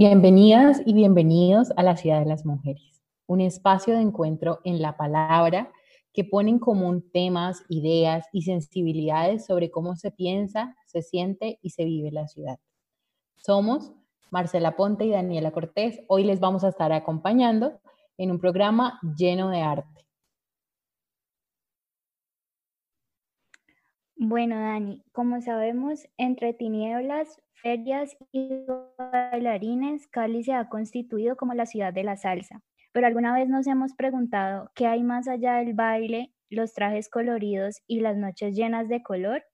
Bienvenidas y bienvenidos a la Ciudad de las Mujeres, un espacio de encuentro en la palabra que pone en común temas, ideas y sensibilidades sobre cómo se piensa, se siente y se vive la ciudad. Somos Marcela Ponte y Daniela Cortés. Hoy les vamos a estar acompañando en un programa lleno de arte. Bueno, Dani, como sabemos, entre tinieblas, ferias y bailarines, Cali se ha constituido como la ciudad de la salsa. Pero alguna vez nos hemos preguntado qué hay más allá del baile, los trajes coloridos y las noches llenas de color.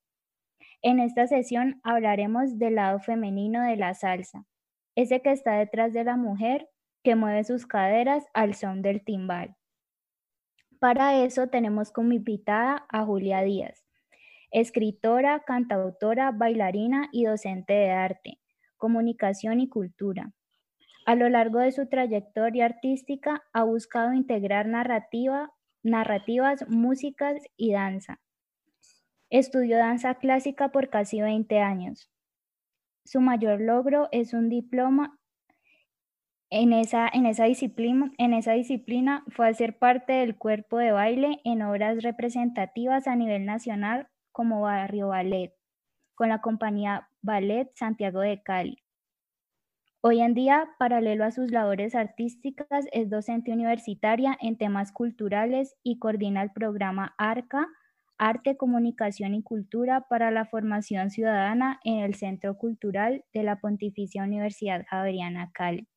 En esta sesión hablaremos del lado femenino de la salsa, ese que está detrás de la mujer que mueve sus caderas al son del timbal. Para eso tenemos como invitada a Julia Díaz escritora, cantautora, bailarina y docente de arte, comunicación y cultura. A lo largo de su trayectoria artística ha buscado integrar narrativa, narrativas, músicas y danza. Estudió danza clásica por casi 20 años. Su mayor logro es un diploma en esa, en esa, disciplina, en esa disciplina fue hacer parte del cuerpo de baile en obras representativas a nivel nacional como Barrio Ballet, con la compañía Ballet Santiago de Cali. Hoy en día, paralelo a sus labores artísticas, es docente universitaria en temas culturales y coordina el programa ARCA, Arte, Comunicación y Cultura para la Formación Ciudadana en el Centro Cultural de la Pontificia Universidad Javeriana Cali.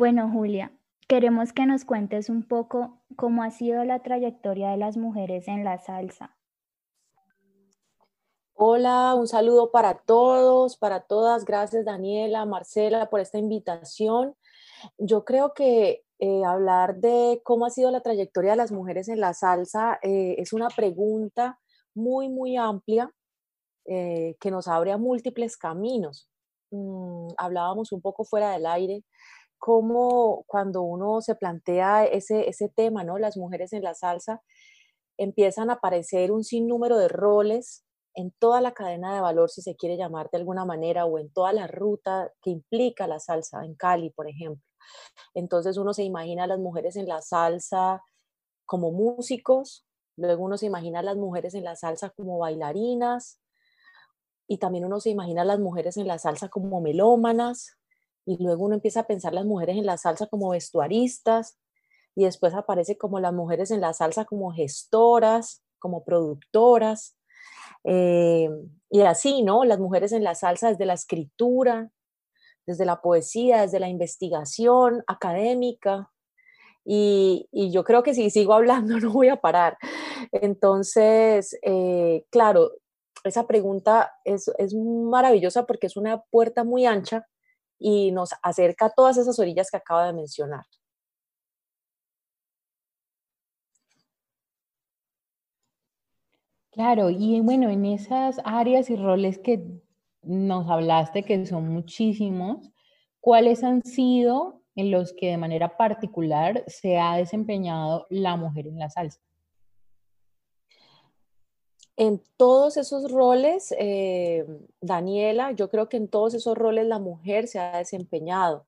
Bueno, Julia, queremos que nos cuentes un poco cómo ha sido la trayectoria de las mujeres en la salsa. Hola, un saludo para todos, para todas. Gracias Daniela, Marcela por esta invitación. Yo creo que eh, hablar de cómo ha sido la trayectoria de las mujeres en la salsa eh, es una pregunta muy, muy amplia eh, que nos abre a múltiples caminos. Mm, hablábamos un poco fuera del aire cómo cuando uno se plantea ese, ese tema, ¿no? Las mujeres en la salsa, empiezan a aparecer un sinnúmero de roles en toda la cadena de valor, si se quiere llamar de alguna manera, o en toda la ruta que implica la salsa, en Cali, por ejemplo. Entonces uno se imagina a las mujeres en la salsa como músicos, luego uno se imagina a las mujeres en la salsa como bailarinas, y también uno se imagina a las mujeres en la salsa como melómanas, y luego uno empieza a pensar las mujeres en la salsa como vestuaristas y después aparece como las mujeres en la salsa como gestoras, como productoras eh, y así, ¿no? Las mujeres en la salsa desde la escritura, desde la poesía, desde la investigación académica. Y, yo creo que si sigo hablando no voy a parar. Entonces, eh, claro, esa pregunta es, es maravillosa porque es una puerta muy ancha y nos acerca a todas esas orillas que acaba de mencionar. Claro, y bueno, en esas áreas y roles que nos hablaste, que son muchísimos, ¿cuáles han sido en los que de manera particular se ha desempeñado la mujer en la salsa? En todos esos roles, eh, Daniela, yo creo que en todos esos roles la mujer se ha desempeñado.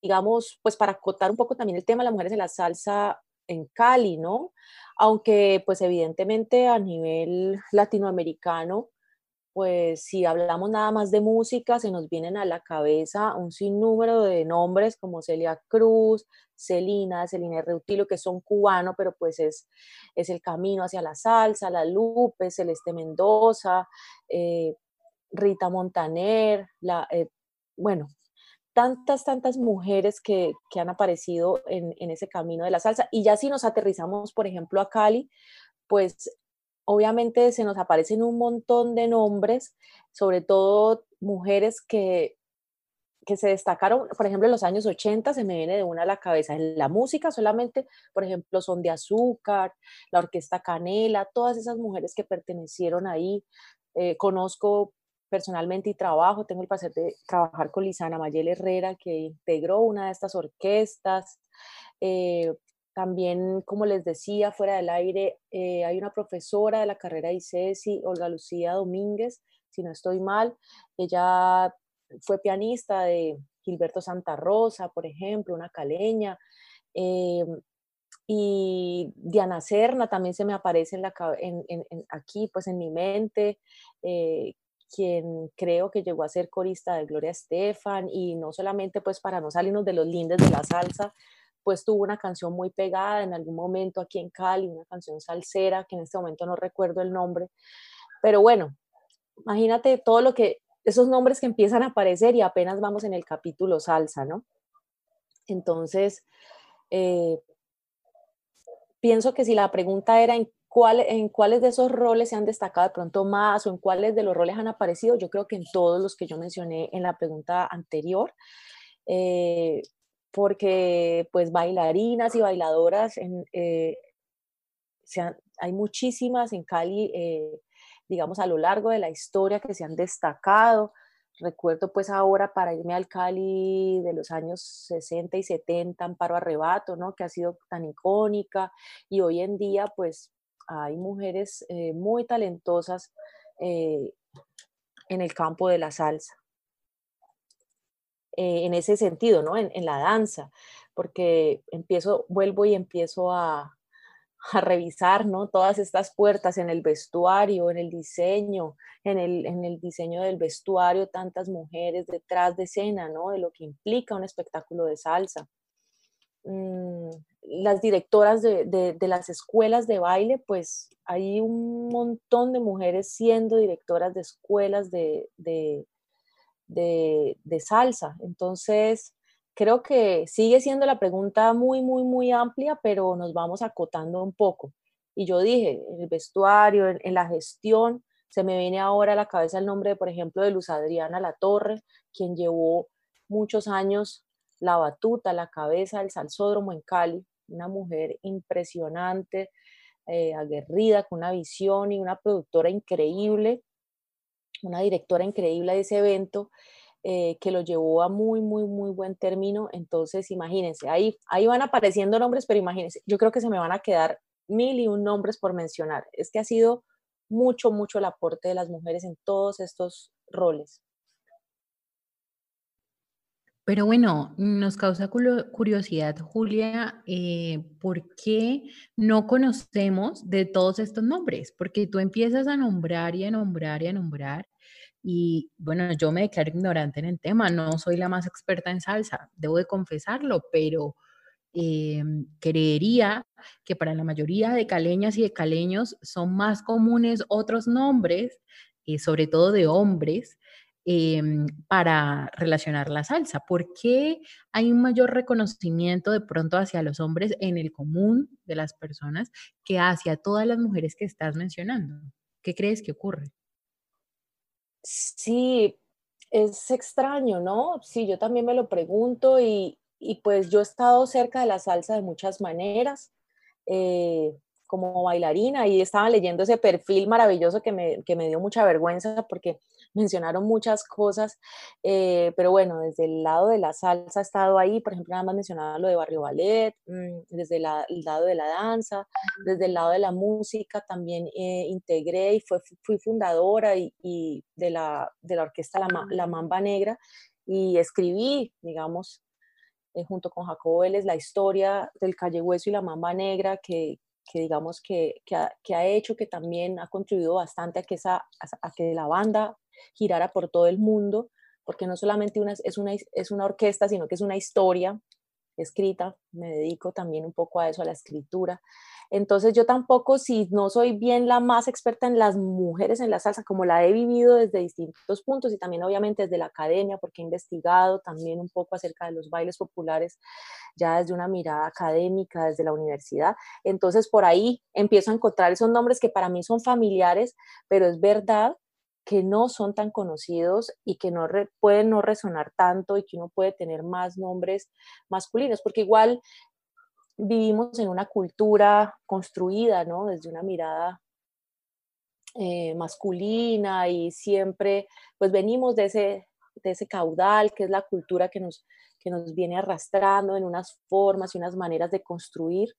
Digamos, pues para acotar un poco también el tema, las mujeres en la salsa en Cali, ¿no? Aunque pues evidentemente a nivel latinoamericano pues si hablamos nada más de música, se nos vienen a la cabeza un sinnúmero de nombres como Celia Cruz, Celina, Celina Reutilo, que son cubanos, pero pues es, es el camino hacia la salsa, la Lupe, Celeste Mendoza, eh, Rita Montaner, la, eh, bueno, tantas, tantas mujeres que, que han aparecido en, en, ese camino de la salsa. Y ya si nos aterrizamos, por ejemplo, a Cali, pues obviamente se nos aparecen un montón de nombres, sobre todo mujeres que que se destacaron, por ejemplo, en los años 80, se me viene de una a la cabeza. En la música solamente, por ejemplo, Son de Azúcar, la Orquesta Canela, todas esas mujeres que pertenecieron ahí. Eh, conozco personalmente y trabajo, tengo el placer de trabajar con Lisana Mayel Herrera, que integró una de estas orquestas. Eh, también, como les decía, fuera del aire, eh, hay una profesora de la carrera de ICESI, Olga Lucía Domínguez, si no estoy mal. Ella fue pianista de Gilberto Santa Rosa, por ejemplo, una caleña. Eh, y Diana Serna también se me aparece en la, aquí, pues en mi mente, eh, quien creo que llegó a ser corista de Gloria Estefan y no solamente pues para no salirnos de los lindes de la salsa, pues tuvo una canción muy pegada en algún momento aquí en Cali, una canción salsera que en este momento no recuerdo el nombre, pero bueno, imagínate todo lo que esos nombres que empiezan a aparecer y apenas vamos en el capítulo salsa, ¿no? Entonces, eh, pienso que si la pregunta era en, en cuáles de esos roles se han destacado de pronto más o en cuáles de los roles han aparecido, yo creo que en todos los que yo mencioné en la pregunta anterior, eh, porque pues bailarinas y bailadoras, en, eh, hay muchísimas en Cali digamos, a lo largo de la historia que se han destacado. Recuerdo pues ahora para irme al Cali de los años 60 y 70, Amparo Arrebato, ¿no? Que ha sido tan icónica y hoy en día pues hay mujeres eh, muy talentosas eh, en el campo de la salsa. Eh, en ese sentido, ¿no? En, la danza, porque empiezo, vuelvo y empiezo a, a revisar ¿no? todas estas puertas en el vestuario, en el diseño, en el, en el diseño del vestuario, tantas mujeres detrás de escena, ¿no? de lo que implica un espectáculo de salsa. Mm, las directoras de, de, las escuelas de baile, pues hay un montón de mujeres siendo directoras de escuelas de, de salsa. Entonces, creo que sigue siendo la pregunta muy, muy, muy amplia, pero nos vamos acotando un poco. Y yo dije, en el vestuario, en, la gestión, se me viene ahora a la cabeza el nombre, por ejemplo, de Luz Adriana La Torre, quien llevó muchos años la batuta, la cabeza del salsódromo en Cali, una mujer impresionante, eh, aguerrida, con una visión y una productora increíble, una directora increíble de ese evento eh, que lo llevó a muy, muy, muy buen término. Entonces, imagínense, ahí, ahí van apareciendo nombres, pero imagínense, yo creo que se me van a quedar mil y un nombres por mencionar. Es que ha sido mucho, mucho el aporte de las mujeres en todos estos roles. Pero bueno, nos causa curiosidad, Julia, eh, ¿por qué no conocemos de todos estos nombres? Porque tú empiezas a nombrar y a nombrar y a nombrar y bueno, yo me declaro ignorante en el tema, no soy la más experta en salsa, debo de confesarlo, pero eh, creería que para la mayoría de caleñas y de caleños son más comunes otros nombres, eh, sobre todo de hombres, eh, para relacionar la salsa. ¿Por qué hay un mayor reconocimiento de pronto hacia los hombres en el común de las personas que hacia todas las mujeres que estás mencionando? ¿Qué crees que ocurre? Sí, es extraño, ¿no? Sí, yo también me lo pregunto y, pues yo he estado cerca de la salsa de muchas maneras. Eh, como bailarina y estaba leyendo ese perfil maravilloso que me, que me dio mucha vergüenza porque mencionaron muchas cosas, eh, pero bueno, desde el lado de la salsa he estado ahí, por ejemplo, nada más mencionaba lo de Barrio Ballet, mm, desde el lado de la danza, desde el lado de la música también eh, integré y fue, fui fundadora y, de, la, de, la, orquesta la, la, Mamba Negra y escribí, digamos, eh, junto con Jacobo Vélez, la historia del Calle Hueso y la Mamba Negra que, que digamos que, que, ha, que, ha, hecho, que también ha contribuido bastante a que, esa, a que la banda girara por todo el mundo, porque no solamente una, es, una, es una orquesta, sino que es una historia escrita, me dedico también un poco a eso, a la escritura. Entonces yo tampoco, si no soy bien la más experta en las mujeres en la salsa, como la he vivido desde distintos puntos y también obviamente desde la academia, porque he investigado también un poco acerca de los bailes populares ya desde una mirada académica, desde la universidad. Entonces por ahí empiezo a encontrar esos nombres que para mí son familiares, pero es verdad que no son tan conocidos y que no pueden no resonar tanto y que uno puede tener más nombres masculinos, porque igual vivimos en una cultura construida, ¿no? Desde una mirada eh, masculina y siempre, pues venimos de ese, de ese caudal que es la cultura que nos, que nos viene arrastrando en unas formas y unas maneras de construir.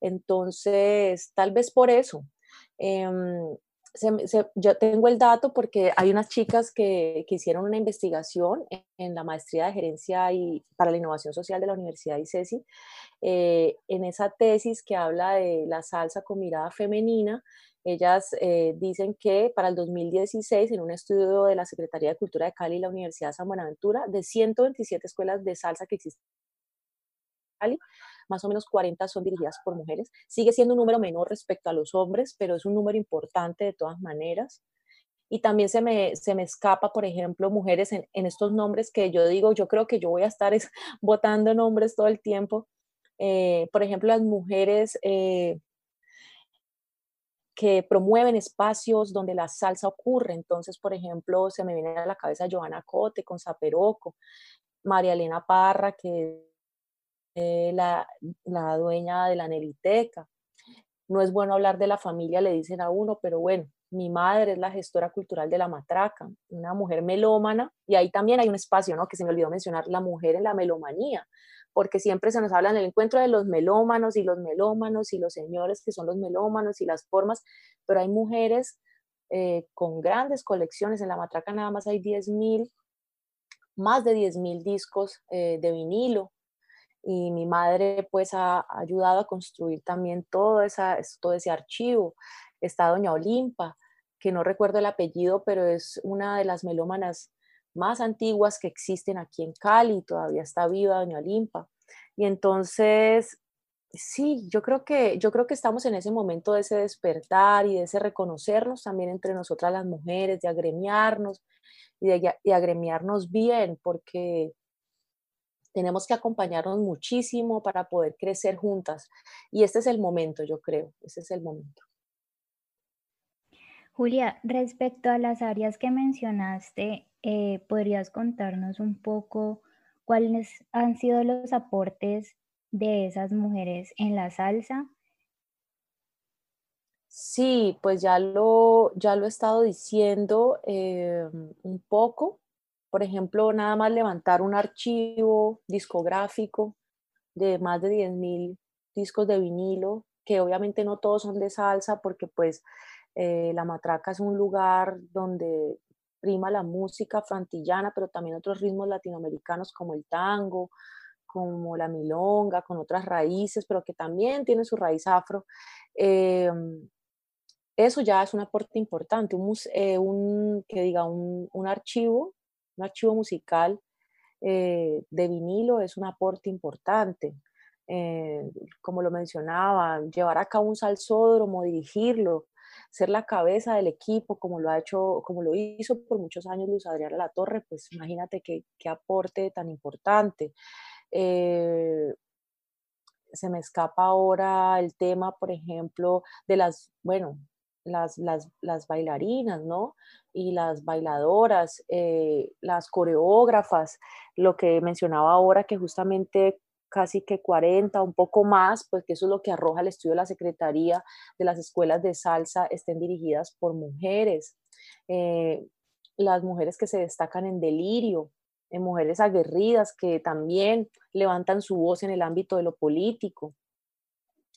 Entonces, tal vez por eso. Em, yo tengo el dato porque hay unas chicas que, que hicieron una investigación en, la maestría de gerencia y para la innovación social de la Universidad de ICESI, eh, en esa tesis que habla de la salsa con mirada femenina, ellas eh, dicen que para el 2016, en un estudio de la Secretaría de Cultura de Cali y la Universidad de San Buenaventura, de 127 escuelas de salsa que existen en Cali, más o menos 40 son dirigidas por mujeres. Sigue siendo un número menor respecto a los hombres, pero es un número importante de todas maneras. Y también se me, se me escapa, por ejemplo, mujeres en, estos nombres que yo digo, yo creo que yo voy a estar votando nombres todo el tiempo. Eh, por ejemplo, las mujeres eh, que promueven espacios donde la salsa ocurre. Entonces, por ejemplo, se me viene a la cabeza Joana Cote con Zaperoco, María Elena Parra, que eh, la, dueña de la Neliteca. No es bueno hablar de la familia, le dicen a uno, pero bueno, mi madre es la gestora cultural de La Matraca, una mujer melómana, y ahí también hay un espacio, ¿no? Que se me olvidó mencionar, la mujer en la melomanía, porque siempre se nos habla en el encuentro de los melómanos y los melómanos y los señores que son los melómanos y las formas, pero hay mujeres eh, con grandes colecciones, en La Matraca nada más hay 10.000, más de 10.000 discos eh, de vinilo, y mi madre pues ha ayudado a construir también todo, esa, todo ese archivo. Está doña Olimpa, que no recuerdo el apellido, pero es una de las melómanas más antiguas que existen aquí en Cali, todavía está viva doña Olimpa. Y entonces, sí, yo creo que, yo creo que estamos en ese momento de ese despertar y de ese reconocernos también entre nosotras las mujeres, de agremiarnos y de, de agremiarnos bien, porque tenemos que acompañarnos muchísimo para poder crecer juntas. Y este es el momento, yo creo, este es el momento. Julia, respecto a las áreas que mencionaste, eh, ¿podrías contarnos un poco cuáles han sido los aportes de esas mujeres en la salsa? Sí, pues ya lo, ya lo he estado diciendo eh, un poco por ejemplo, nada más levantar un archivo discográfico de más de 10.000 discos de vinilo, que obviamente no todos son de salsa, porque pues eh, La Matraca es un lugar donde prima la música frantillana, pero también otros ritmos latinoamericanos como el tango, como la milonga, con otras raíces, pero que también tiene su raíz afro. Em, eso ya es un aporte importante, un, eh, que diga un, un archivo un archivo musical eh, de vinilo es un aporte importante. Eh, como lo mencionaba, llevar a cabo un salsódromo, dirigirlo, ser la cabeza del equipo, como lo ha hecho, como lo hizo por muchos años Luz Adriana La Torre, pues imagínate qué, aporte tan importante. Eh, se me escapa ahora el tema, por ejemplo, de las, bueno, las, las, bailarinas, ¿no? Y las bailadoras, eh, las coreógrafas, lo que mencionaba ahora, que justamente casi que 40, un poco más, pues que eso es lo que arroja el estudio de la Secretaría de las escuelas de salsa, estén dirigidas por mujeres. Eh, las mujeres que se destacan en delirio, en mujeres aguerridas que también levantan su voz en el ámbito de lo político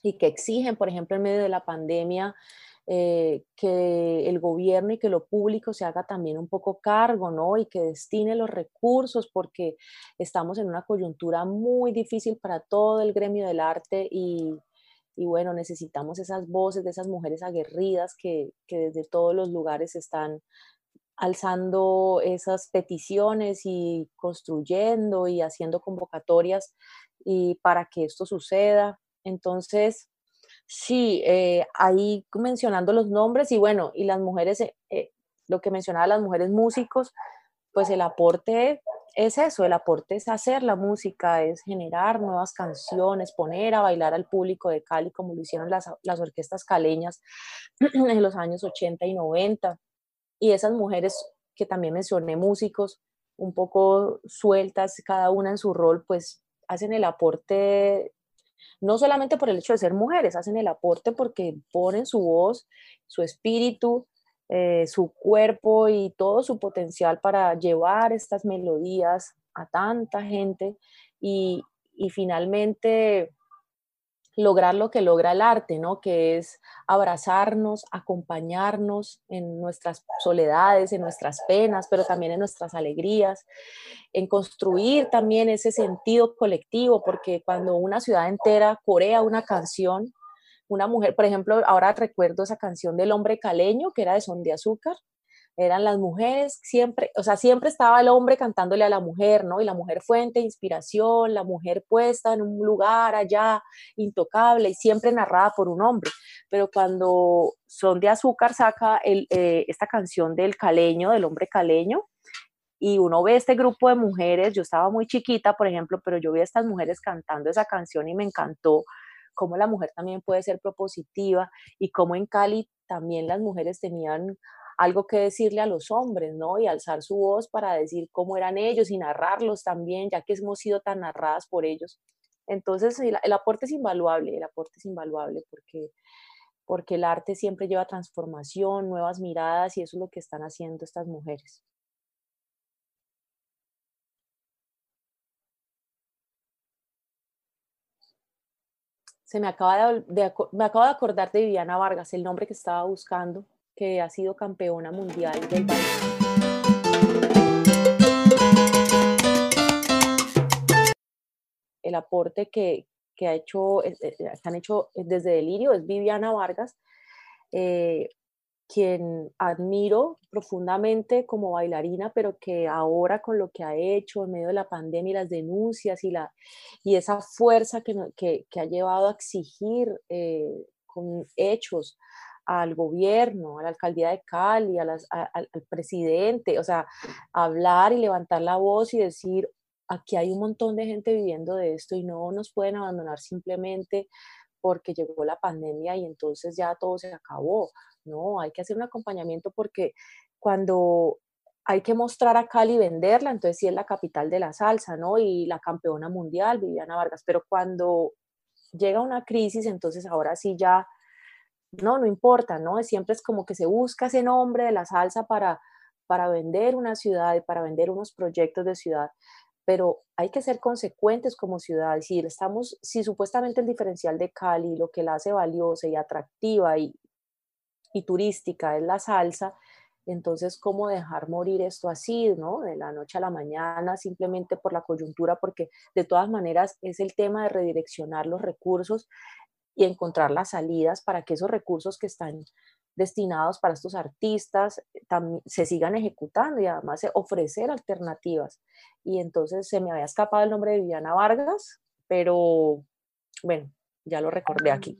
y que exigen, por ejemplo, en medio de la pandemia, eh, que el gobierno y que lo público se haga también un poco cargo, ¿no? Y que destine los recursos porque estamos en una coyuntura muy difícil para todo el gremio del arte y, y bueno, necesitamos esas voces de esas mujeres aguerridas que, que desde todos los lugares están alzando esas peticiones y construyendo y haciendo convocatorias y para que esto suceda. Entonces, Sí, eh, ahí mencionando los nombres y bueno, y las mujeres, eh, eh, lo que mencionaba las mujeres músicos, pues el aporte es eso, el aporte es hacer la música, es generar nuevas canciones, poner a bailar al público de Cali como lo hicieron las, las orquestas caleñas en los años 80 y 90. y esas mujeres que también mencioné, músicos, un poco sueltas, cada una en su rol, pues hacen el aporte, no solamente por el hecho de ser mujeres, hacen el aporte porque ponen su voz, su espíritu, eh, su cuerpo y todo su potencial para llevar estas melodías a tanta gente y, y finalmente lograr lo que logra el arte, ¿no? Que es abrazarnos, acompañarnos en nuestras soledades, en nuestras penas, pero también en nuestras alegrías, en construir también ese sentido colectivo, porque cuando una ciudad entera corea una canción, una mujer, por ejemplo, ahora recuerdo esa canción del hombre caleño, que era de Son de Azúcar, eran las mujeres, siempre, o sea, siempre estaba el hombre cantándole a la mujer, ¿no? Y la mujer fuente inspiración, la mujer puesta en un lugar allá intocable y siempre narrada por un hombre. Pero cuando Son de Azúcar saca eh, esta canción del caleño, del hombre caleño, y uno ve este grupo de mujeres, yo estaba muy chiquita, por ejemplo, pero yo vi a estas mujeres cantando esa canción y me encantó cómo la mujer también puede ser propositiva y cómo en Cali también las mujeres tenían algo que decirle a los hombres, ¿no? Y alzar su voz para decir cómo eran ellos y narrarlos también, ya que hemos sido tan narradas por ellos. Entonces, el, aporte es invaluable, el aporte es invaluable porque, porque el arte siempre lleva transformación, nuevas miradas y eso es lo que están haciendo estas mujeres. Se me acaba de, me acabo de acordar de Viviana Vargas, el nombre que estaba buscando que ha sido campeona mundial del baile. El aporte que, ha hecho, eh, eh, han hecho desde Delirio es Viviana Vargas, eh, quien admiro profundamente como bailarina, pero que ahora con lo que ha hecho en medio de la pandemia y las denuncias y, la, y esa fuerza que, que, ha llevado a exigir con hechos al gobierno, a la alcaldía de Cali, al presidente, o sea, hablar y levantar la voz y decir, aquí hay un montón de gente viviendo de esto y no nos pueden abandonar simplemente porque llegó la pandemia y entonces ya todo se acabó. No, hay que hacer un acompañamiento porque cuando hay que mostrar a Cali y venderla, entonces sí es la capital de la salsa, ¿no? Y la campeona mundial, Viviana Vargas, pero cuando llega una crisis, entonces ahora sí ya no, no importa, ¿no? Siempre es como que se busca ese nombre de la salsa para, para vender una ciudad y para vender unos proyectos de ciudad, pero hay que ser consecuentes como ciudad. Si estamos, si supuestamente el diferencial de Cali, lo que la hace valiosa y atractiva y, y turística es la salsa, entonces, ¿cómo dejar morir esto así, ¿no? De la noche a la mañana, simplemente por la coyuntura, porque de todas maneras es el tema de redireccionar los recursos y encontrar las salidas para que esos recursos que están destinados para estos artistas eh, se sigan ejecutando y además ofrecer alternativas. Y entonces se me había escapado el nombre de Viviana Vargas, pero bueno, ya lo recordé aquí.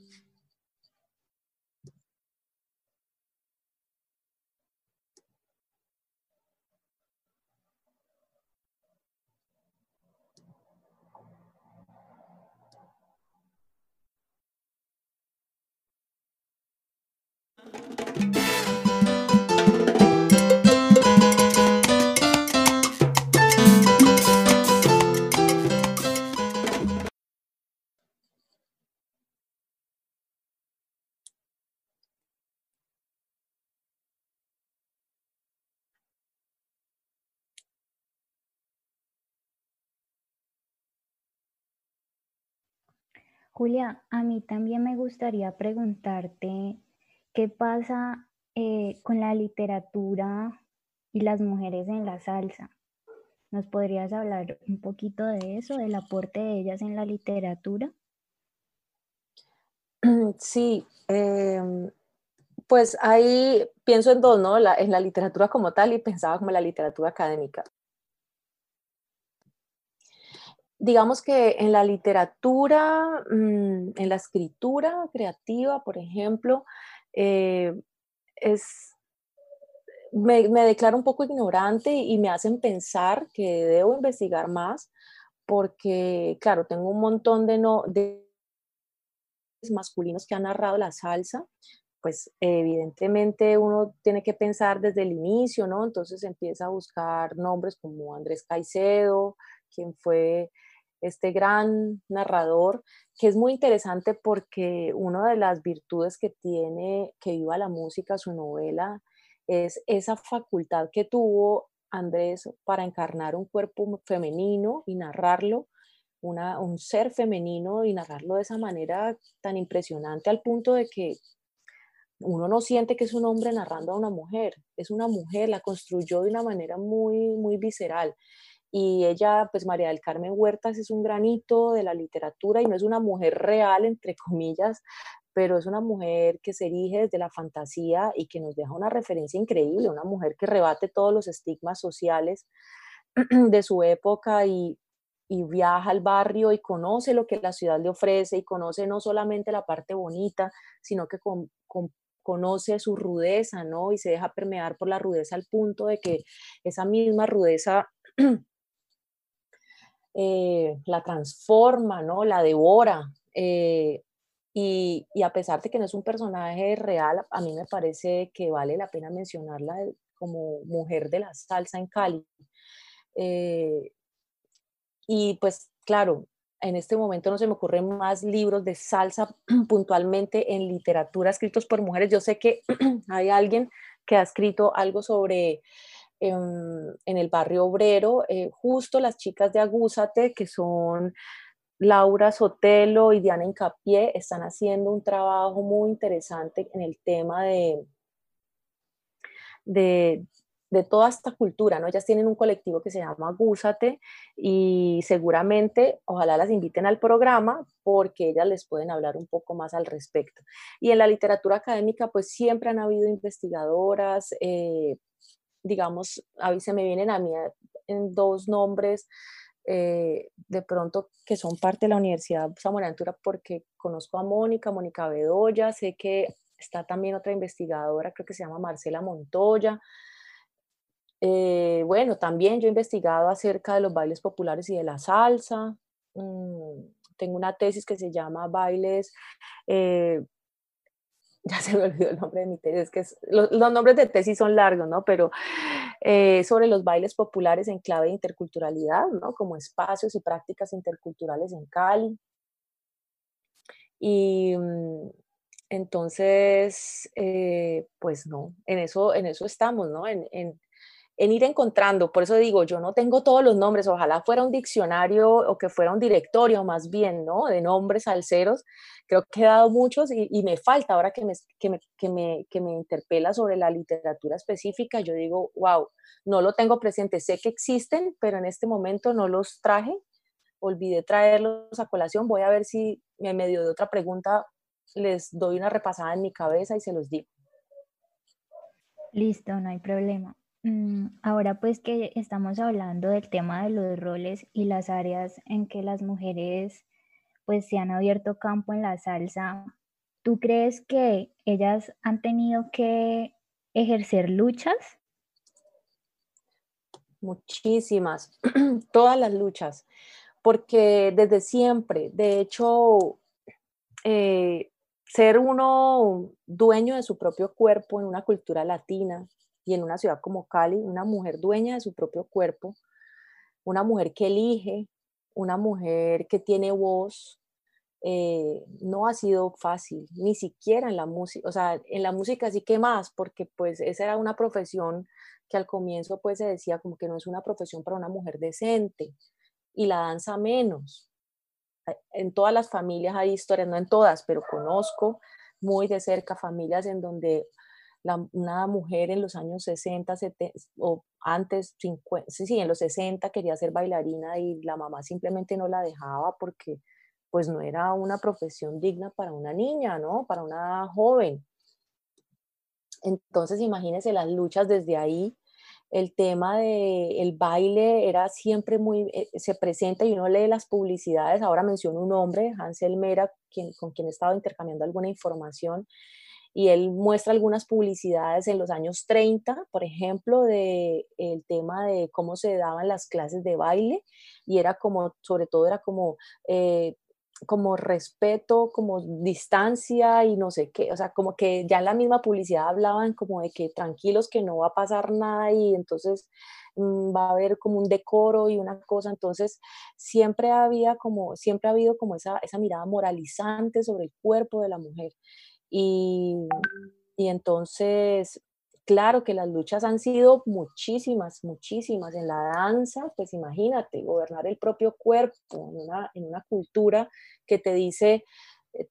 Julia, a mí también me gustaría preguntarte qué pasa eh, con la literatura y las mujeres en la salsa. ¿Nos podrías hablar un poquito de eso, del aporte de ellas en la literatura? Sí, em, pues ahí pienso en dos, ¿no? en la literatura como tal y pensaba como en la literatura académica digamos que en la literatura, mm, en la escritura creativa, por ejemplo, eh, es, me, declaro un poco ignorante y me hacen pensar que debo investigar más porque, claro, tengo un montón de, no, masculinos que han narrado la salsa, pues evidentemente uno tiene que pensar desde el inicio, ¿no? Entonces empieza a buscar nombres como Andrés Caicedo, quien fue este gran narrador, que es muy interesante porque una de las virtudes que tiene que viva la música, su novela, es esa facultad que tuvo Andrés para encarnar un cuerpo femenino y narrarlo, un ser femenino y narrarlo de esa manera tan impresionante al punto de que uno no siente que es un hombre narrando a una mujer, es una mujer, la construyó de una manera muy, muy visceral y ella, pues María del Carmen Huertas es un granito de la literatura y no es una mujer real, entre comillas, pero es una mujer que se erige desde la fantasía y que nos deja una referencia increíble, una mujer que rebate todos los estigmas sociales de su época y, viaja al barrio y conoce lo que la ciudad le ofrece y conoce no solamente la parte bonita, sino que conoce su rudeza, ¿no? Y se deja permear por la rudeza al punto de que esa misma rudeza Eh, la transforma, ¿no? La devora. Eh, y, a pesar de que no es un personaje real, a mí me parece que vale la pena mencionarla como mujer de la salsa en Cali. Eh, y pues claro, en este momento no se me ocurren más libros de salsa puntualmente en literatura escritos por mujeres. Yo sé que hay alguien que ha escrito algo sobre en, el barrio obrero, eh, justo las chicas de Agúzate, que son Laura Sotelo y Diana Incapié, están haciendo un trabajo muy interesante en el tema de, de, de toda esta cultura, ¿no? Ellas tienen un colectivo que se llama Agúzate y seguramente, ojalá las inviten al programa porque ellas les pueden hablar un poco más al respecto. Y en la literatura académica, pues siempre han habido investigadoras, eh, digamos, a mí se me vienen a mí eh, dos nombres eh, de pronto que son parte de la Universidad Samuel porque conozco a Mónica, Mónica Bedoya, sé que está también otra investigadora, creo que se llama Marcela Montoya. Eh, bueno, también yo he investigado acerca de los bailes populares y de la salsa. Mm, tengo una tesis que se llama Bailes ya se me olvidó el nombre de mi tesis, es que los, nombres de tesis son largos, ¿no? Pero eh, sobre los bailes populares en clave de interculturalidad, ¿no? Como espacios y prácticas interculturales en Cali. Y mm, entonces, eh, pues no, en eso, en eso estamos, ¿no? En, en ir encontrando. Por eso digo, yo no tengo todos los nombres, ojalá fuera un diccionario o que fuera un directorio más bien, ¿no? De nombres alceros. Creo que he dado muchos y, me falta ahora que me interpela sobre la literatura específica. Yo digo, wow, no lo tengo presente. Sé que existen, pero en este momento no los traje. Olvidé traerlos a colación. Voy a ver si en medio de otra pregunta les doy una repasada en mi cabeza y se los digo. Listo, no hay problema. Mm, ahora pues que estamos hablando del tema de los roles y las áreas en que las mujeres pues se han abierto campo en la salsa, ¿tú crees que ellas han tenido que ejercer luchas? Muchísimas, todas las luchas, porque desde siempre, de hecho, eh, ser uno dueño de su propio cuerpo en una cultura latina, y en una ciudad como Cali, una mujer dueña de su propio cuerpo, una mujer que elige, una mujer que tiene voz, eh, no ha sido fácil, ni siquiera en la música, o sea, en la música sí que más, porque pues esa era una profesión que al comienzo pues se decía como que no es una profesión para una mujer decente, y la danza menos. En todas las familias hay historias, no en todas, pero conozco muy de cerca familias en donde una mujer en los años 60 o antes, 50, sí, en los 60 quería ser bailarina y la mamá simplemente no la dejaba porque pues no era una profesión digna para una niña, ¿no? Para una joven. Entonces, imagínense las luchas desde ahí. El tema del baile era siempre muy, eh, se presenta y uno lee las publicidades. Ahora menciono un hombre, Hansel Mera, quien, con quien he estado intercambiando alguna información y él muestra algunas publicidades en los años 30, por ejemplo, de el tema de cómo se daban las clases de baile y era como, sobre todo era como, eh, como respeto, como distancia y no sé qué, o sea, como que ya en la misma publicidad hablaban como de que tranquilos que no va a pasar nada y entonces mm, va a haber como un decoro y una cosa, entonces siempre había como, siempre ha habido como esa, esa mirada moralizante sobre el cuerpo de la mujer y, y entonces Claro que las luchas han sido muchísimas, muchísimas. En la danza, pues imagínate, gobernar el propio cuerpo en una, en una cultura que te dice, eh,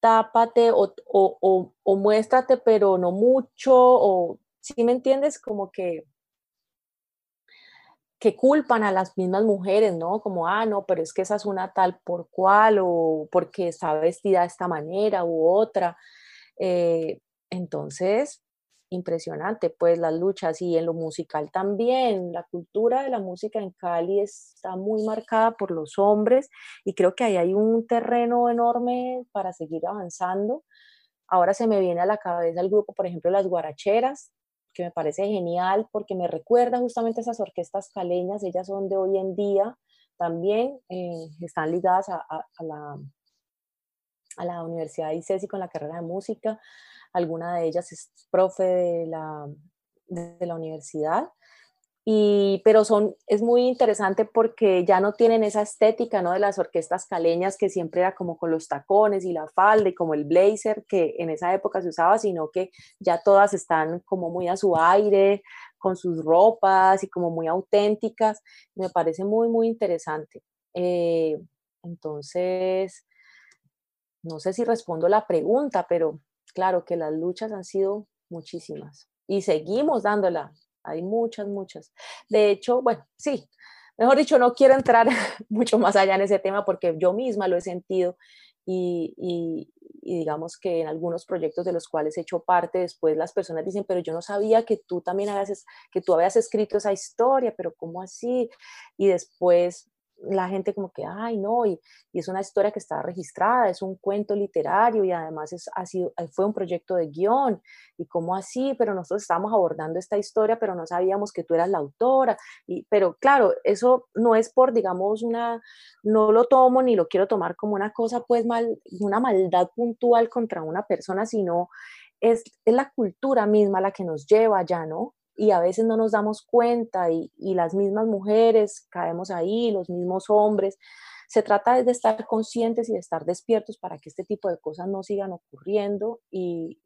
tápate o, o, o, muéstrate, pero no mucho, o si me entiendes, como que que culpan a las mismas mujeres, ¿no? Como, ah, no, pero es que esa es una tal por cual, o porque está vestida de esta manera u otra. Eh, entonces, impresionante, pues las luchas y en lo musical también. La cultura de la música en Cali está muy marcada por los hombres y creo que ahí hay un terreno enorme para seguir avanzando. Ahora se me viene a la cabeza el grupo, por ejemplo, Las Guaracheras, que me parece genial porque me recuerda justamente esas orquestas caleñas, ellas son de hoy en día también, eh, están ligadas a, la, a la Universidad de ICESI con la carrera de música alguna de ellas es profe de la, de la universidad. Y, pero son, es muy interesante porque ya no tienen esa estética ¿no? de las orquestas caleñas que siempre era como con los tacones y la falda y como el blazer que en esa época se usaba, sino que ya todas están como muy a su aire, con sus ropas y como muy auténticas. Me parece muy, muy interesante. Eh, entonces, no sé si respondo la pregunta, pero claro que las luchas han sido muchísimas y seguimos dándola. Hay muchas, muchas. De hecho, bueno, sí, mejor dicho, no quiero entrar mucho más allá en ese tema porque yo misma lo he sentido y, digamos que en algunos proyectos de los cuales he hecho parte, después las personas dicen, pero yo no sabía que tú también habías, que tú habías escrito esa historia, pero ¿cómo así? Y después la gente como que, ay, no, y, es una historia que está registrada, es un cuento literario y además es, ha sido, eh, fue un proyecto de guion, y cómo así, pero nosotros estábamos abordando esta historia, pero no sabíamos que tú eras la autora, y, pero claro, eso no es por, digamos, una, no lo tomo ni lo quiero tomar como una cosa, pues, mal, una maldad puntual contra una persona, sino es, es la cultura misma la que nos lleva ya, ¿no? Y a veces no nos damos cuenta y, las mismas mujeres caemos ahí, los mismos hombres. Se trata de estar conscientes y de estar despiertos para que este tipo de cosas no sigan ocurriendo y,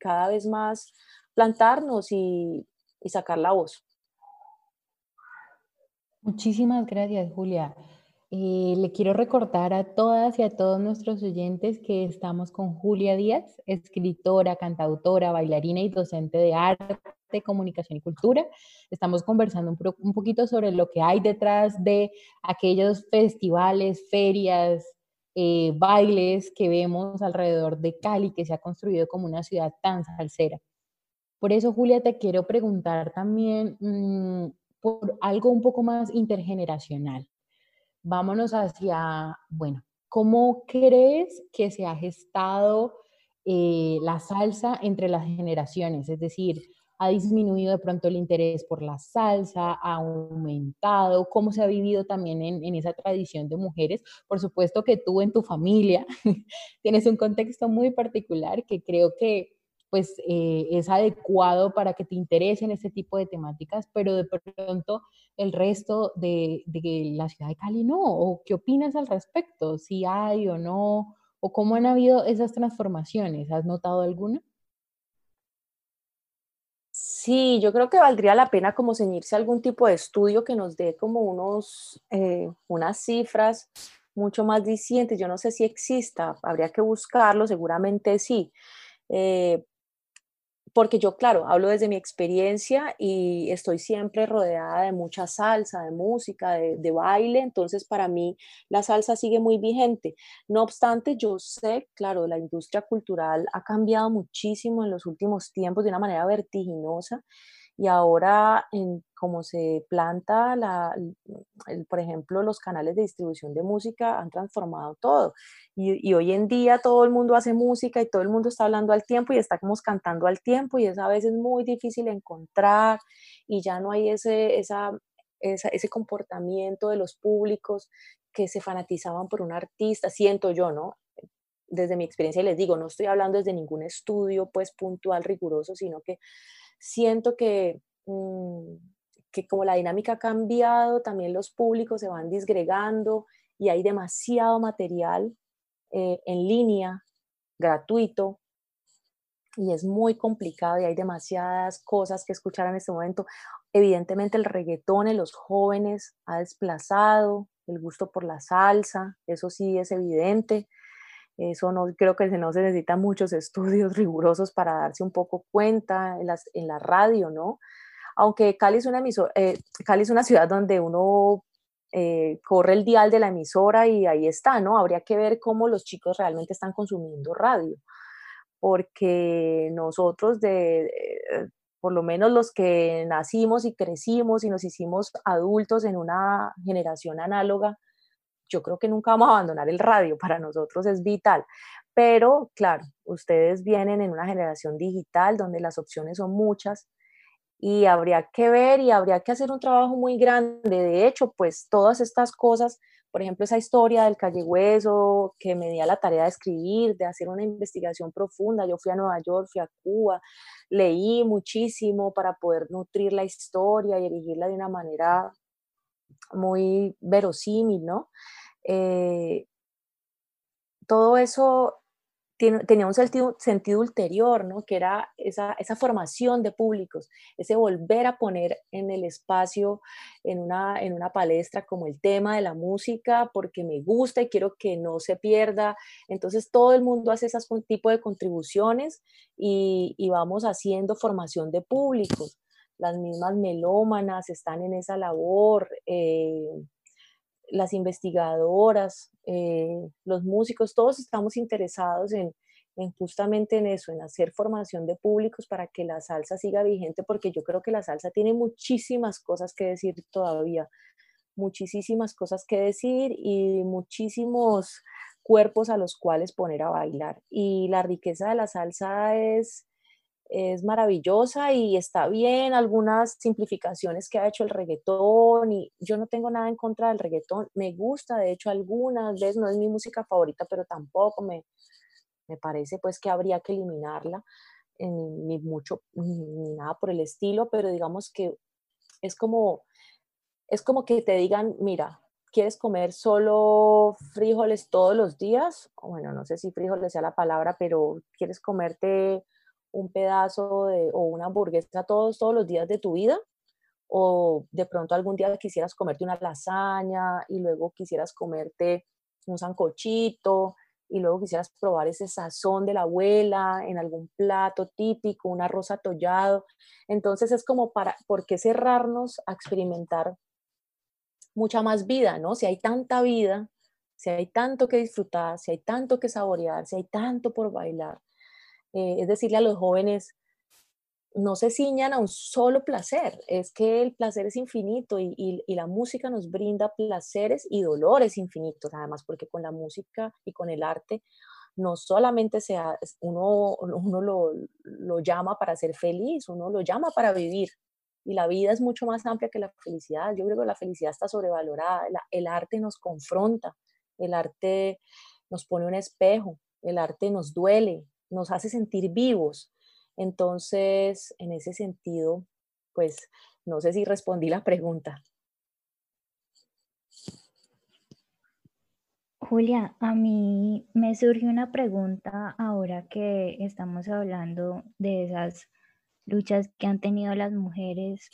cada vez más plantarnos y, y sacar la voz. Muchísimas gracias, Julia. Eh, le quiero recordar a todas y a todos nuestros oyentes que estamos con Julia Díaz, escritora, cantautora, bailarina y docente de arte, comunicación y cultura. Estamos conversando un, un poquito sobre lo que hay detrás de aquellos festivales, ferias, eh, bailes que vemos alrededor de Cali, que se ha construido como una ciudad tan salsera. Por eso, Julia, te quiero preguntar también mm, por algo un poco más intergeneracional vámonos hacia, bueno, ¿cómo crees que se ha gestado eh, la salsa entre las generaciones? Es decir, ¿ha disminuido de pronto el interés por la salsa? ¿Ha aumentado? ¿Cómo se ha vivido también en, en esa tradición de mujeres? Por supuesto que tú en tu familia tienes un contexto muy particular que creo que pues eh, es adecuado para que te interesen ese tipo de temáticas, pero de pronto el resto de, de, la ciudad de Cali no, o qué opinas al respecto, si hay o no, o cómo han habido esas transformaciones, ¿has notado alguna? Sí, yo creo que valdría la pena como ceñirse a algún tipo de estudio que nos dé como unos, eh, unas cifras mucho más dicientes. Yo no sé si exista, habría que buscarlo, seguramente sí. Eh, porque yo, claro, hablo desde mi experiencia y estoy siempre rodeada de mucha salsa, de música, de, baile, entonces para mí la salsa sigue muy vigente. No obstante, yo sé, claro, la industria cultural ha cambiado muchísimo en los últimos tiempos de una manera vertiginosa y ahora en cómo se planta, la, por ejemplo, los canales de distribución de música han transformado todo. Y, hoy en día todo el mundo hace música y todo el mundo está hablando al tiempo y estamos cantando al tiempo y es a veces muy difícil encontrar y ya no hay ese, esa, ese comportamiento de los públicos que se fanatizaban por un artista, siento yo, ¿no? Desde mi experiencia les digo, no estoy hablando desde ningún estudio pues puntual, riguroso, sino que siento que, mm, que como la dinámica ha cambiado, también los públicos se van disgregando y hay demasiado material eh, en línea, gratuito, y es muy complicado y hay demasiadas cosas que escuchar en este momento. Evidentemente el reggaetón en los jóvenes ha desplazado el gusto por la salsa, eso sí es evidente. Eso no creo que no se necesitan muchos estudios rigurosos para darse un poco cuenta en, las, en la radio, ¿no? Aunque Cali es, una eh, Cali es una ciudad donde uno eh, corre el dial de la emisora y ahí está, ¿no? Habría que ver cómo los chicos realmente están consumiendo radio, porque nosotros de, eh, por lo menos los que nacimos y crecimos y nos hicimos adultos en una generación análoga, yo creo que nunca vamos a abandonar el radio, para nosotros es vital. Pero claro, ustedes vienen en una generación digital donde las opciones son muchas y habría que ver y habría que hacer un trabajo muy grande. De hecho, pues todas estas cosas, por ejemplo, esa historia del Calle Hueso que me di a la tarea de escribir, de hacer una investigación profunda. Yo fui a Nueva York, fui a Cuba, leí muchísimo para poder nutrir la historia y elegirla de una manera muy verosímil, ¿no? Eh, todo eso tenía un sentido, ulterior, ¿no? que era esa, formación de públicos, ese volver a poner en el espacio, en una, en una palestra como el tema de la música, porque me gusta y quiero que no se pierda. Entonces todo el mundo hace ese tipo de contribuciones y, y vamos haciendo formación de públicos. Las mismas melómanas están en esa labor. Eh, las investigadoras, eh, los músicos, todos estamos interesados en, justamente en eso, en hacer formación de públicos para que la salsa siga vigente, porque yo creo que la salsa tiene muchísimas cosas que decir todavía, muchísimas cosas que decir y muchísimos cuerpos a los cuales poner a bailar. Y la riqueza de la salsa es es maravillosa y está bien algunas simplificaciones que ha hecho el reggaetón y yo no tengo nada en contra del reggaetón, me gusta de hecho algunas veces, no es mi música favorita, pero tampoco me, me parece pues que habría que eliminarla, eh, ni, mucho, ni, nada por el estilo, pero digamos que es como, es como que te digan, mira, ¿quieres comer solo frijoles todos los días? Bueno, no sé si frijoles sea la palabra, pero ¿quieres comerte un pedazo de, o una hamburguesa todos, todos los días de tu vida, o de pronto algún día quisieras comerte una lasaña y luego quisieras comerte un sancochito y luego quisieras probar ese sazón de la abuela en algún plato típico, un arroz atollado. Entonces es como para, ¿por qué cerrarnos a experimentar mucha más vida, ¿no? Si hay tanta vida, si hay tanto que disfrutar, si hay tanto que saborear, si hay tanto por bailar, eh, es decirle a los jóvenes, no se ciñan a un solo placer, es que el placer es infinito y, la música nos brinda placeres y dolores infinitos, además, porque con la música y con el arte no solamente sea, uno, uno lo, lo, llama para ser feliz, uno lo llama para vivir. Y la vida es mucho más amplia que la felicidad. Yo creo que la felicidad está sobrevalorada. el arte nos confronta, el arte nos pone un espejo, el arte nos duele, nos hace sentir vivos. Entonces, en ese sentido, pues no sé si respondí la pregunta. Julia, a mí me surge una pregunta ahora que estamos hablando de esas luchas que han tenido las mujeres.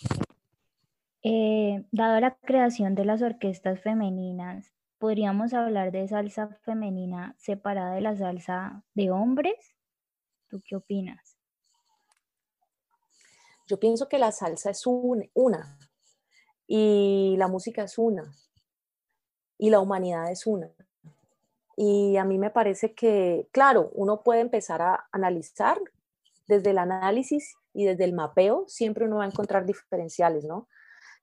Eh, dado la creación de las orquestas femeninas, ¿podríamos hablar de salsa femenina separada de la salsa de hombres? ¿Tú qué opinas? Yo pienso que la salsa es una y la música es una y la humanidad es una. Y a mí me parece que, claro, uno puede empezar a analizar desde el análisis y desde el mapeo, siempre uno va a encontrar diferenciales, ¿no?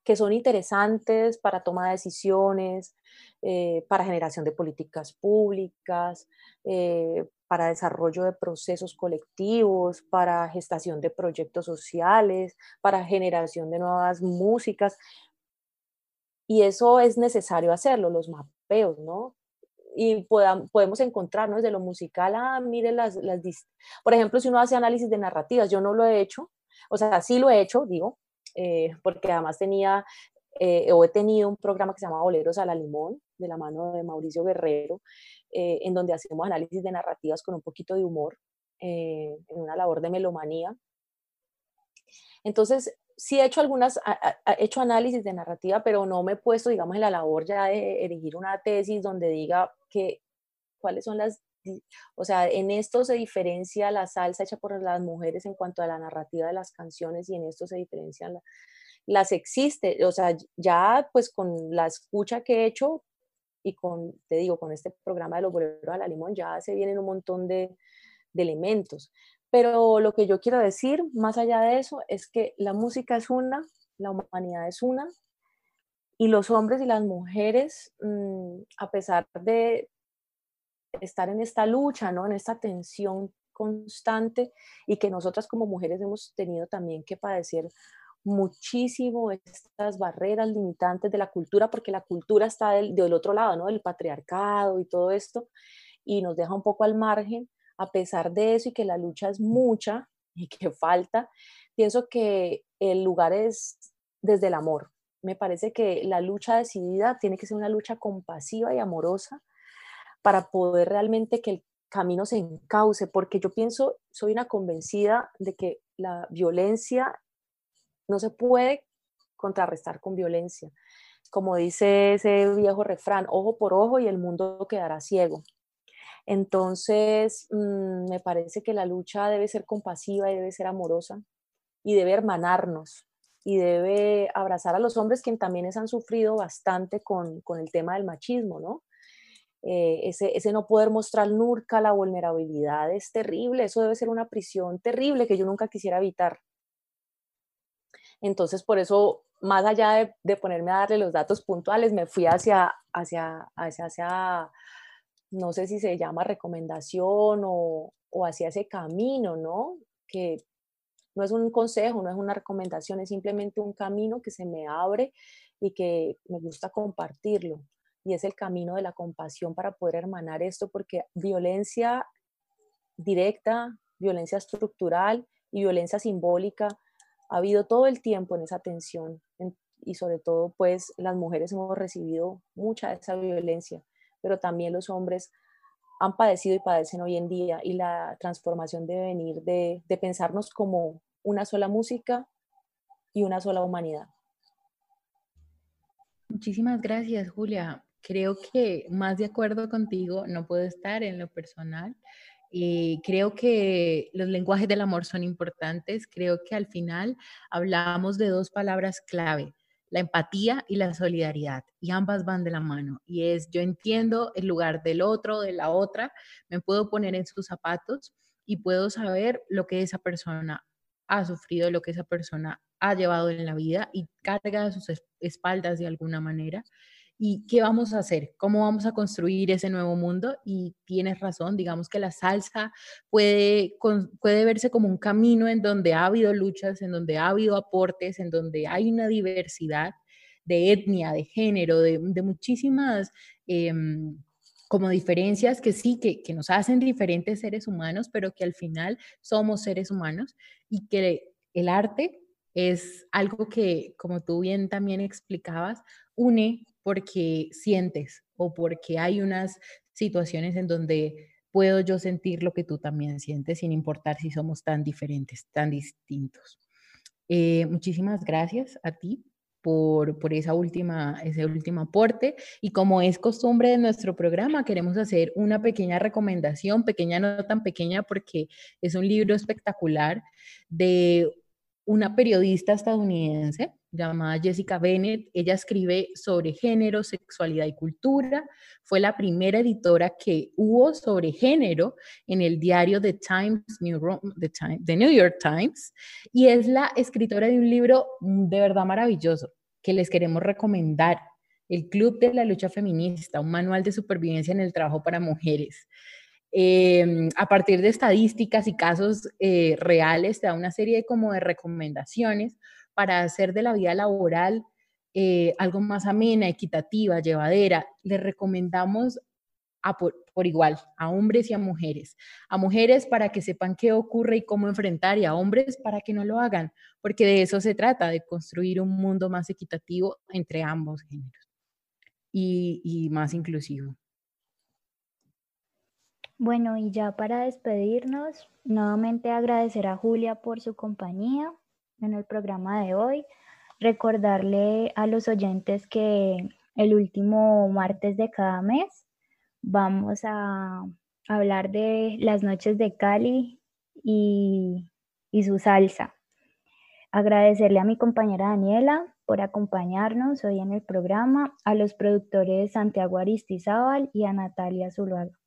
Que son interesantes para toma de decisiones, eh, para generación de políticas públicas, eh, para desarrollo de procesos colectivos, para gestación de proyectos sociales, para generación de nuevas músicas. Y eso es necesario hacerlo, los europeos, ¿no? Y podemos encontrar, ¿no? Desde lo musical, ah, mire las, las, por ejemplo, si uno hace análisis de narrativas, yo no lo he hecho, o sea, sí lo he hecho, digo, eh, porque además tenía eh, o he tenido un programa que se llama Boleros a la Limón, de la mano de Mauricio Guerrero, eh, en donde hacemos análisis de narrativas con un poquito de humor, en una labor de melomanía. Entonces, sí he hecho algunas, he hecho análisis de narrativa, pero no me he puesto, digamos, en la labor ya de erigir una tesis donde diga que, cuáles son las o sea, en esto se diferencia la salsa hecha por las mujeres en cuanto a la narrativa de las canciones y en esto se diferencian las existe, o sea, ya pues con la escucha que he hecho y con, te digo, con este programa de los boleros a la limón ya se vienen un montón de, de elementos. Pero lo que yo quiero decir, más allá de eso, es que la música es una, la humanidad es una, y los hombres y las mujeres, mm, a pesar de estar en esta lucha, ¿no? en esta tensión constante, y que nosotras como mujeres hemos tenido también que padecer muchísimo estas barreras limitantes de la cultura, porque la cultura está del, del otro lado, ¿no? Del patriarcado y todo esto, y nos deja un poco al margen a pesar de eso y que la lucha es mucha y que falta, pienso que el lugar es desde el amor. Me parece que la lucha decidida tiene que ser una lucha compasiva y amorosa para poder realmente que el camino se encauce, porque yo pienso, soy una convencida de que la violencia no se puede contrarrestar con violencia. Como dice ese viejo refrán, ojo por ojo y el mundo quedará ciego. Entonces, mm, me parece que la lucha debe ser compasiva y debe ser amorosa y debe hermanarnos y debe abrazar a los hombres quienes también han sufrido bastante con, el tema del machismo, ¿no? Eh, ese, ese, no poder mostrar nunca la vulnerabilidad es terrible, eso debe ser una prisión terrible que yo nunca quisiera evitar. Entonces, por eso, más allá de, de ponerme a darle los datos puntuales, me fui hacia, hacia, hacia, hacia no sé si se llama recomendación o, hacia ese camino, ¿no? Que no es un consejo, no es una recomendación, es simplemente un camino que se me abre y que me gusta compartirlo. Y es el camino de la compasión para poder hermanar esto, porque violencia directa, violencia estructural y violencia simbólica ha habido todo el tiempo en esa tensión. y sobre todo, pues las mujeres hemos recibido mucha de esa violencia pero también los hombres han padecido y padecen hoy en día y la transformación debe venir de, de pensarnos como una sola música y una sola humanidad. Muchísimas gracias, Julia. Creo que más de acuerdo contigo no puedo estar en lo personal. y creo que los lenguajes del amor son importantes. Creo que al final hablamos de dos palabras clave, la empatía y la solidaridad, y ambas van de la mano. Y es, yo entiendo el lugar del otro, de la otra, me puedo poner en sus zapatos y puedo saber lo que esa persona ha sufrido, lo que esa persona ha llevado en la vida y carga a sus espaldas de alguna manera ¿Y qué vamos a hacer? ¿Cómo vamos a construir ese nuevo mundo? Y tienes razón, digamos que la salsa puede, puede verse como un camino en donde ha habido luchas, en donde ha habido aportes, en donde hay una diversidad de etnia, de género, de, muchísimas... Em, como diferencias que sí, que, que, nos hacen diferentes seres humanos, pero que al final somos seres humanos y que el arte es algo que, como tú bien también explicabas, une porque sientes o porque hay unas situaciones en donde puedo yo sentir lo que tú también sientes sin importar si somos tan diferentes, tan distintos. Eh, muchísimas gracias a ti por, por, esa última, ese último aporte. Y como es costumbre de nuestro programa, queremos hacer una pequeña recomendación, pequeña no tan pequeña porque es un libro espectacular de una periodista estadounidense llamada Jessica Bennett. Ella escribe sobre género, sexualidad y cultura. Fue la primera editora que hubo sobre género en el diario The Times, New, York Times. Y es la escritora de un libro de verdad maravilloso que les queremos recomendar. El Club de la Lucha Feminista, un manual de supervivencia en el trabajo para mujeres. Em, a partir de estadísticas y casos eh, reales, te da una serie como de recomendaciones para hacer de la vida laboral eh, algo más amena, equitativa, llevadera, les recomendamos por, por, igual a hombres y a mujeres. A mujeres para que sepan qué ocurre y cómo enfrentar y a hombres para que no lo hagan, porque de eso se trata, de construir un mundo más equitativo entre ambos géneros y más inclusivo. Bueno, y ya para despedirnos, nuevamente agradecer a Julia por su compañía en el programa de hoy. Recordarle a los oyentes que el último martes de cada mes vamos a hablar de las noches de Cali y, y su salsa. Agradecerle a mi compañera Daniela por acompañarnos hoy en el programa, a los productores Santiago Aristizábal y a Natalia Zuluaga.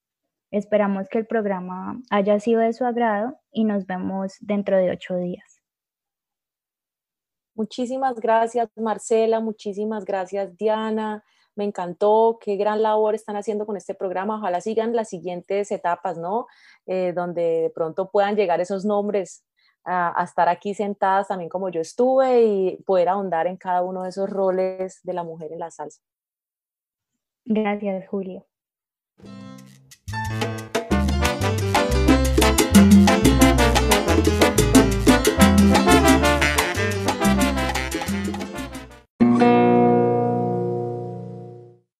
Esperamos que el programa haya sido de su agrado y nos vemos dentro de ocho días. Muchísimas gracias, Marcela. Muchísimas gracias, Diana. Me encantó, qué gran labor están haciendo con este programa. Ojalá sigan las siguientes etapas, ¿no? Eh, donde de pronto puedan llegar esos nombres a, a, estar aquí sentadas también como yo estuve y poder ahondar en cada uno de esos roles de la mujer en la salsa. Gracias, Julio.